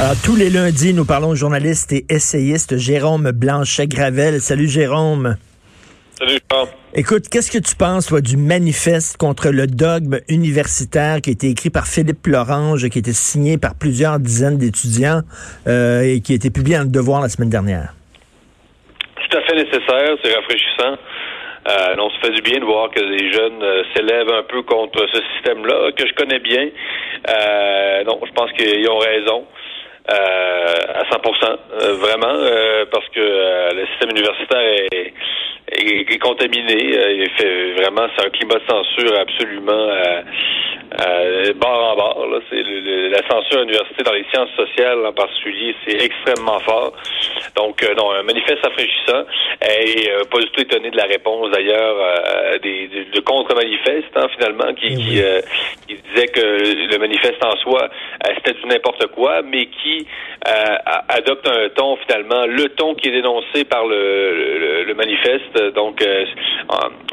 Alors, tous les lundis, nous parlons au journaliste et essayiste Jérôme Blanchet-Gravel. Salut Jérôme. Salut Charles. Écoute, qu'est-ce que tu penses, toi, du manifeste contre le dogme universitaire qui a été écrit par Philippe Lorange, qui a été signé par plusieurs dizaines d'étudiants euh, et qui a été publié dans le Devoir la semaine dernière? Tout à fait nécessaire, c'est rafraîchissant. Euh, on se fait du bien de voir que les jeunes euh, s'élèvent un peu contre ce système-là, que je connais bien. Euh, non, je pense qu'ils ont raison. Euh, à 100% euh, vraiment, euh, parce que le système universitaire est, est, contaminé. il fait vraiment, c'est un climat de censure absolument barre en barre. Là. C'est la censure à l'université dans les sciences sociales en particulier, c'est extrêmement fort. Donc, non, un manifeste rafraîchissant et pas du tout étonné de la réponse d'ailleurs des, de contre-manifestes, hein, finalement, qui, eh qui, qui, disait que le manifeste en soi, c'était du n'importe quoi, mais qui euh, adopte un ton finalement, le ton qui est dénoncé par le, le, manifeste. Donc, euh,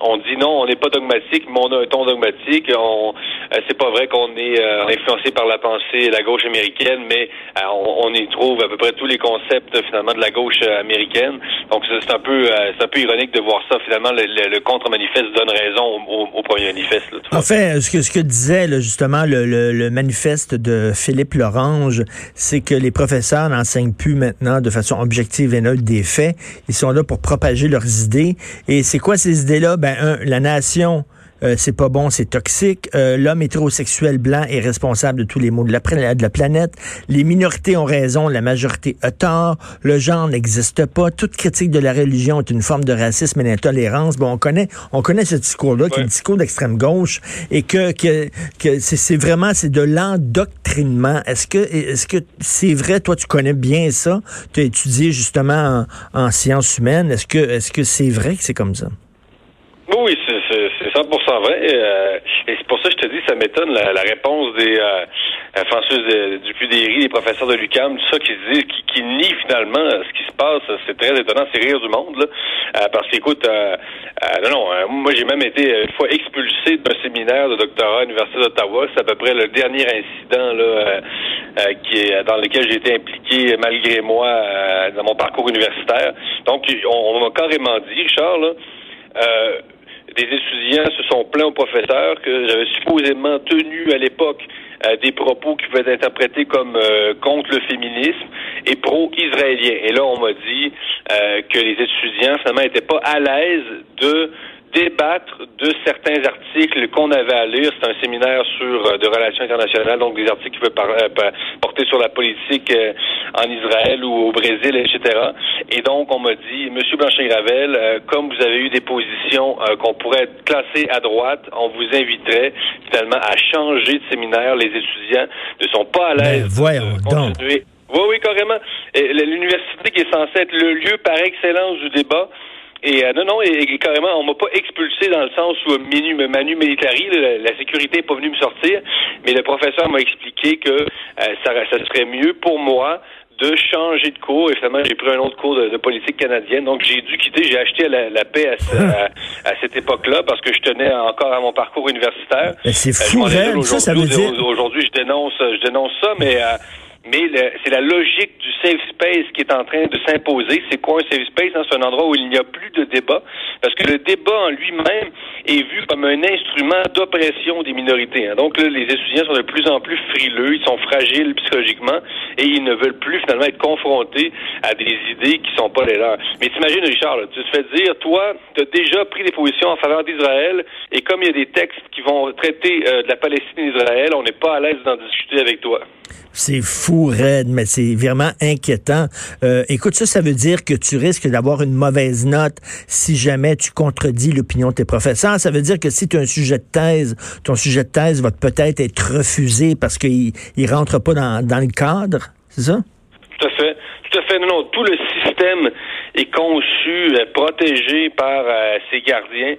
on dit non, on n'est pas dogmatique, mais on a un ton dogmatique. On, euh, c'est pas vrai qu'on est influencé par la pensée la gauche américaine, mais on, y trouve à peu près tous les concepts finalement de la gauche américaine. Donc, c'est un peu, c'est un peu ironique de voir ça. Finalement, le, contre-manifeste donne raison au, premier manifeste. en fait, ce que ce que disait justement le, le manifeste de Philippe Lorange, c'est que que les professeurs n'enseignent plus maintenant de façon objective et neutre des faits. Ils sont là pour propager leurs idées. Et c'est quoi ces idées-là? Ben, un, la nation euh, c'est pas bon, c'est toxique. Euh, l'homme hétérosexuel blanc est responsable de tous les maux de la, de la planète. Les minorités ont raison, la majorité a tort. Le genre n'existe pas. Toute critique de la religion est une forme de racisme et d'intolérance. Bon, on connaît, on connaît ce discours-là, qui est un discours d'extrême gauche, et que, que, que c'est vraiment c'est de l'endoctrinement. Est-ce que est-ce que c'est vrai? Toi, tu connais bien ça. Tu as étudié justement en, en sciences humaines. Est-ce que est-ce que c'est vrai que c'est comme ça? Oui, 100% vrai. Euh, et c'est pour ça que je te dis, ça m'étonne la, réponse des euh, François Dupudéry, des professeurs de l'UCAM, tout ça, qui disent, qui, qui finalement ce qui se passe. C'est très étonnant, c'est rire du monde, là. Euh, parce qu'écoute, euh, non, non, moi j'ai même été une fois expulsé d'un séminaire de doctorat à l'Université d'Ottawa. C'est à peu près le dernier incident là, qui est, dans lequel j'ai été impliqué malgré moi dans mon parcours universitaire. Donc, on, on m'a carrément dit, Richard, là, euh, des étudiants se sont plaints aux professeurs que j'avais supposément tenu à l'époque des propos qui pouvaient être interprétés comme euh, contre le féminisme et pro-israélien. Et là, on m'a dit euh, que les étudiants, finalement, n'étaient pas à l'aise de débattre de certains articles qu'on avait à lire. C'est un séminaire sur euh, de relations internationales, donc des articles qui peuvent euh, porter sur la politique euh, en Israël ou au Brésil, etc. Et donc, on m'a dit, Monsieur Blanchet-Gravel, comme vous avez eu des positions qu'on pourrait classer à droite, on vous inviterait finalement à changer de séminaire. Les étudiants ne sont pas à l'aise de continuer. Oui, oui, carrément. L'université qui est censée être le lieu par excellence du débat, et euh, non, non, et, carrément, on m'a pas expulsé dans le sens où Manu, Manu Militari, la, sécurité n'est pas venue me sortir, mais le professeur m'a expliqué que euh, ça, ça serait mieux pour moi de changer de cours. Et finalement j'ai pris un autre cours de, politique canadienne. Donc j'ai dû quitter j'ai acheté la, paix à, cette époque-là parce que je tenais encore à mon parcours universitaire. C'est fou euh, ça ça veut dire aujourd'hui je dénonce je dénonce ça mais mais c'est la logique du safe space qui est en train de s'imposer. C'est quoi un safe space? Hein? C'est un endroit où il n'y a plus de débat, parce que le débat en lui-même est vu comme un instrument d'oppression des minorités. Hein. Donc là, les étudiants sont de plus en plus frileux, ils sont fragiles psychologiquement, et ils ne veulent plus finalement être confrontés à des idées qui sont pas les leurs. Mais t'imagines, Richard, tu te fais dire, toi, tu as déjà pris des positions en faveur d'Israël, et comme il y a des textes qui vont traiter euh, de la Palestine et d'Israël, on n'est pas à l'aise d'en discuter avec toi. C'est fou, raide, mais c'est vraiment inquiétant. Euh, écoute, ça, ça veut dire que tu risques d'avoir une mauvaise note si jamais tu contredis l'opinion de tes professeurs. Ça veut dire que si tu as un sujet de thèse, ton sujet de thèse va peut-être être refusé parce qu'il ne rentre pas dans, dans le cadre. c'est ça? Tout à fait. Tout à fait. Non, non, tout le système est conçu, protégé par ses gardiens.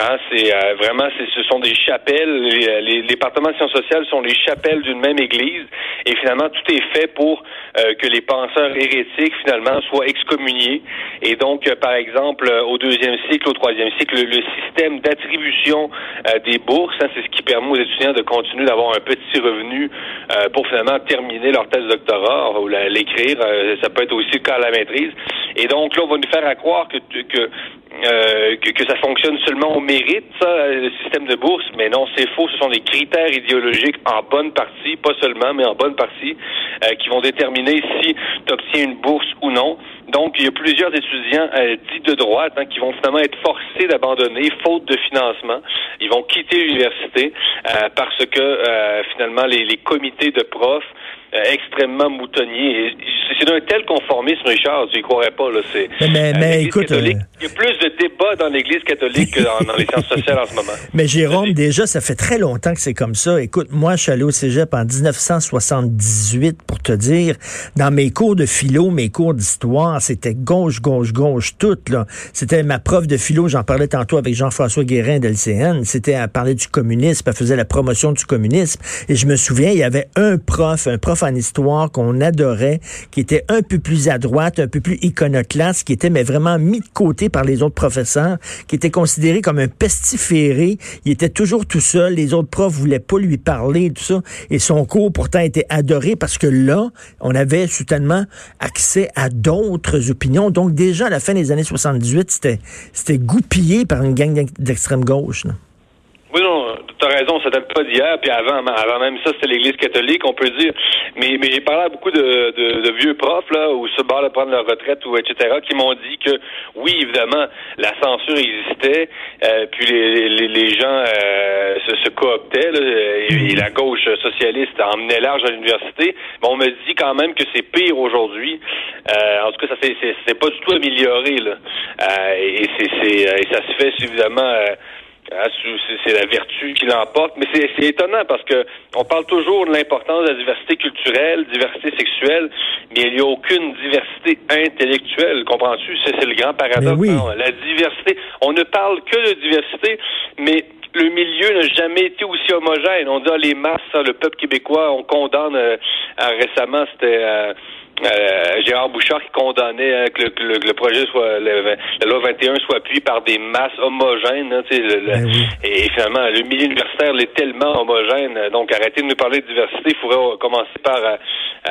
Hein, c'est euh, vraiment, ce sont des chapelles. Les, les, départements de sciences sociales sont les chapelles d'une même église, et finalement tout est fait pour euh, que les penseurs hérétiques finalement soient excommuniés. Et donc, euh, par exemple, au deuxième cycle, au troisième cycle, le, système d'attribution des bourses, hein, c'est ce qui permet aux étudiants de continuer d'avoir un petit revenu pour finalement terminer leur thèse de doctorat ou l'écrire. ça peut être aussi le cas la maîtrise. Et donc là, on va nous faire croire que, que euh, que, que, ça fonctionne seulement au mérite, ça, le système de bourse, mais non, c'est faux. Ce sont des critères idéologiques en bonne partie, pas seulement, mais en bonne partie, euh, qui vont déterminer si tu obtiens une bourse ou non. Donc, il y a plusieurs étudiants euh, dits de droite hein, qui vont finalement être forcés d'abandonner faute de financement. Ils vont quitter l'université parce que finalement les, les comités de profs euh, extrêmement moutonnier. C'est d'un tel conformisme, Richard, tu y croirais pas. Là. C'est, mais, mais euh, écoute, euh, il y a plus de débats dans l'Église catholique que dans, les sciences sociales en ce moment. Mais Jérôme, déjà, ça fait très longtemps que c'est comme ça. Écoute, moi, je suis allé au cégep en 1978, pour te dire. Dans mes cours de philo, mes cours d'histoire, c'était gauche, gauche, gauche, tout. Là. C'était ma prof de philo, j'en parlais tantôt avec Jean-François Guérin d'LCN. C'était à parler du communisme, elle faisait la promotion du communisme. Et je me souviens, il y avait un prof, un prof en histoire qu'on adorait, qui était un peu plus à droite, un peu plus iconoclaste, qui était mais vraiment mis de côté par les autres professeurs, qui était considéré comme un pestiféré. Il était toujours tout seul. Les autres profs voulaient pas lui parler, tout ça. Et son cours pourtant était adoré parce que là, on avait soudainement accès à d'autres opinions. Donc déjà à la fin des années 78, c'était goupillé par une gang d'extrême gauche. Oui, non, tu as raison, ça date pas d'hier, puis avant, avant même ça, c'était l'Église catholique, on peut dire. Mais, mais j'ai parlé à beaucoup de, de, de, vieux profs, là, ou se barrent de prendre leur retraite, ou etc., qui m'ont dit que, oui, évidemment, la censure existait, euh, puis les, les, gens euh, se, se cooptaient, là, et, la gauche socialiste emmenait large à l'université. Mais on me dit quand même que c'est pire aujourd'hui. Euh, en tout cas, ça c'est pas du tout amélioré, là. Euh, et, c'est, et ça se fait, évidemment... Ah, c'est la vertu qui l'emporte, mais c'est étonnant parce que on parle toujours de l'importance de la diversité culturelle, diversité sexuelle, mais il n'y a aucune diversité intellectuelle, comprends-tu? C'est le grand paradoxe. La diversité, on ne parle que de diversité, mais le milieu n'a jamais été aussi homogène. On dit ah, les masses, le peuple québécois, on condamne euh, récemment, c'était euh, euh, Gérard Bouchard qui condamnait hein, que, le, projet soit la loi 21 soit appuyé par des masses homogènes. Hein, ben Et finalement, le milieu universitaire est tellement homogène. Donc, arrêtez de nous parler de diversité. Il faudrait commencer par euh,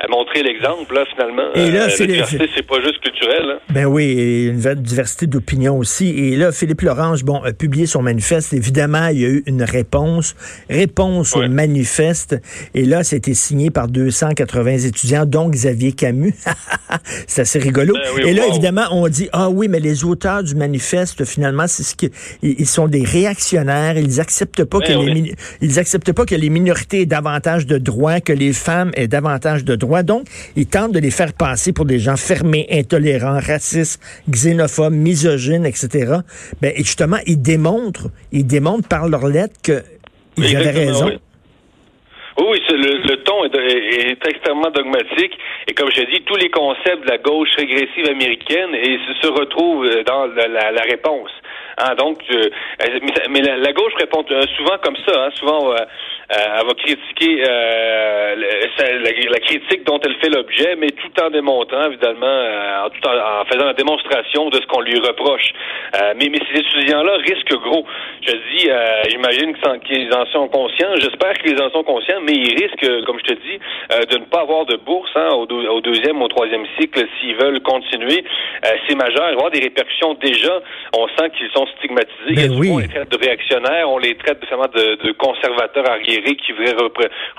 montrer l'exemple, là, finalement. Et là, euh, la diversité, c'est pas juste culturel. Hein. Ben oui, une diversité d'opinion aussi. Et là, Philippe Lorange, bon, a publié son manifeste. Évidemment, il y a eu une réponse. Réponse au manifeste. Et là, c'était signé par 280 étudiants, dont Xavier Camus c'est assez rigolo. Ben Et là, évidemment, on dit, ah oui, mais les auteurs du manifeste, finalement, c'est ce que, ils sont des réactionnaires. Ils acceptent pas que ben les, ils acceptent pas que les minorités aient davantage de droits, que les femmes aient davantage de droits. Donc, ils tentent de les faire passer pour des gens fermés, intolérants, racistes, xénophobes, misogynes, etc. Ben, et justement, ils démontrent, ils démontrent par leurs lettres qu'ils avaient raison. Oui, le, le ton est, est, extrêmement dogmatique. Et comme je dit, tous les concepts de la gauche régressive américaine et se, retrouvent dans la, la, réponse. Hein, donc, euh, mais, la, gauche répond euh, souvent comme ça. Hein, souvent, euh, elle va critiquer euh, la, critique dont elle fait l'objet, mais tout en démontrant, évidemment, euh, en, tout en, faisant la démonstration de ce qu'on lui reproche. Euh, mais, mais ces étudiants-là risquent gros. Je dis, j'imagine qu'ils en sont conscients. J'espère qu'ils en sont conscients, mais ils risquent, comme je te dis, de ne pas avoir de bourse hein, au, au, deuxième, au troisième cycle s'ils veulent continuer. C'est majeur. Il va y avoir des répercussions déjà. On sent qu'ils sont stigmatisés. Ben oui. On les traite de réactionnaires, on les traite de, de conservateurs arriérés qui voudrait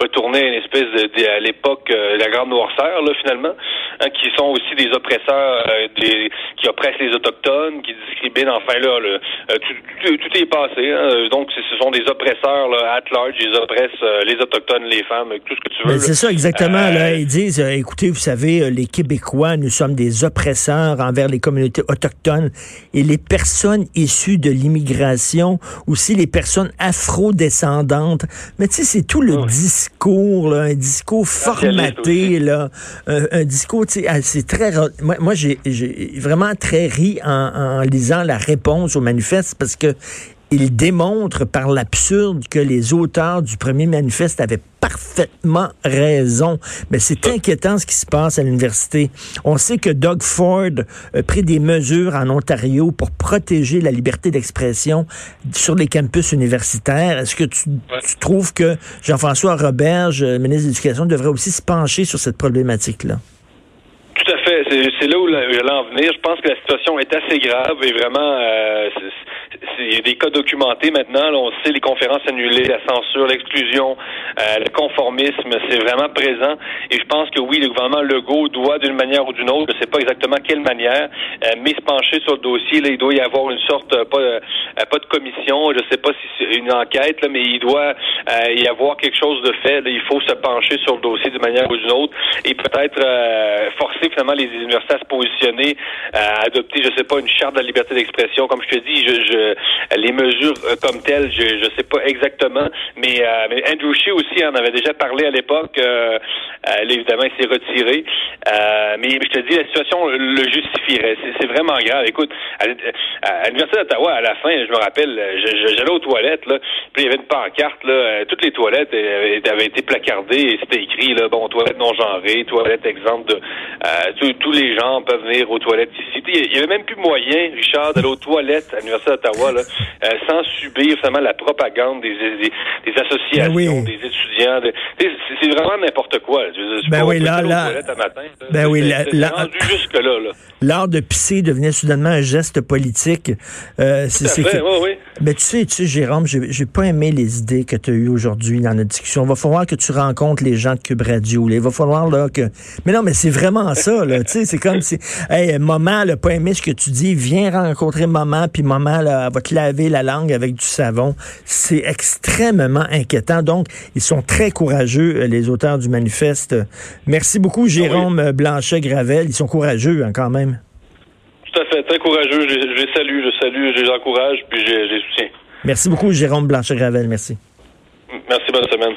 retourner à une espèce de, à l'époque euh, la grande noirceur là finalement. hein, qui sont aussi des oppresseurs, euh, des, qui oppressent les autochtones, qui discriminent. Enfin là, le, euh, tout, tout, est passé. Hein. donc ce sont des oppresseurs là, at large. Ils oppressent les autochtones, les femmes, tout ce que tu veux. C'est ça exactement. là, ils disent, écoutez, vous savez, les Québécois, nous sommes des oppresseurs envers les communautés autochtones et les personnes issues de l'immigration, aussi les personnes afro-descendantes. Mais tu sais, c'est tout le discours, là, un discours formaté, là, un, discours, tu sais, ah, c'est très... Moi, moi j'ai vraiment très ri en, en lisant la réponse au manifeste parce que il démontre par l'absurde que les auteurs du premier manifeste avaient parfaitement raison. Mais c'est inquiétant ce qui se passe à l'université. On sait que Doug Ford a pris des mesures en Ontario pour protéger la liberté d'expression sur les campus universitaires. Est-ce que tu, trouves que Jean-François Roberge, ministre de l'Éducation, devrait aussi se pencher sur cette problématique-là? Tout à C'est là où j'allais en venir. Je pense que la situation est assez grave et vraiment, euh, il y a des cas documentés maintenant. on sait les conférences annulées, la censure, l'exclusion, euh, le conformisme, c'est vraiment présent. Et je pense que oui, le gouvernement Legault doit, d'une manière ou d'une autre, je ne sais pas exactement quelle manière, euh, mais se pencher sur le dossier. Il doit y avoir une sorte, euh, pas, de commission, je ne sais pas si c'est une enquête, mais il doit y avoir quelque chose de fait. il faut se pencher sur le dossier d'une manière ou d'une autre et peut-être forcer finalement les universités à se positionner, à adopter, je sais pas, une charte de la liberté d'expression. Comme je te dis, je, je les mesures euh, comme telles, je ne sais pas exactement, mais, euh, mais, Andrew Shea aussi en avait déjà parlé à l'époque. Euh, évidemment, il s'est retiré. mais je te dis, la situation le justifierait. C'est vraiment grave. Écoute, à, l'Université d'Ottawa, à la fin, je me rappelle, j'allais aux toilettes, là, puis il y avait une pancarte, là, toutes les toilettes avaient été placardées et c'était écrit, là, bon, toilettes non genrées, toilettes exemptes de... tous les gens peuvent venir aux toilettes ici. Il y avait même plus moyen, Richard, d'aller aux toilettes à l'Université d'Ottawa, euh, sans subir finalement la propagande des, des, associations, ben des étudiants. c'est vraiment n'importe quoi. ben oui, là, là, ben oui, là, jusque là. là. L'art de pisser devenait soudainement un geste politique. Euh, c'est oui, oui. Mais tu sais, tu sais, Jérôme, j'ai pas aimé les idées que tu as eues aujourd'hui dans notre discussion. Il va falloir que tu rencontres les gens de Cube Radio. Il va falloir là que. Mais non, mais c'est vraiment ça, là. tu sais, c'est comme si. Hey, maman, n'a pas aimé ce que tu dis. Viens rencontrer maman, puis maman, là, va te laver la langue avec du savon. C'est extrêmement inquiétant. Donc, ils sont très courageux, euh, les auteurs du manifeste. Merci beaucoup, ah Jérôme Blanchet-Gravel. Ils sont courageux, hein, quand même. Tout à fait, très courageux. Je, les salue, je salue, je les encourage, puis je les soutiens. Merci beaucoup, Jérôme Blanchet-Gravel. Merci. Merci, bonne semaine.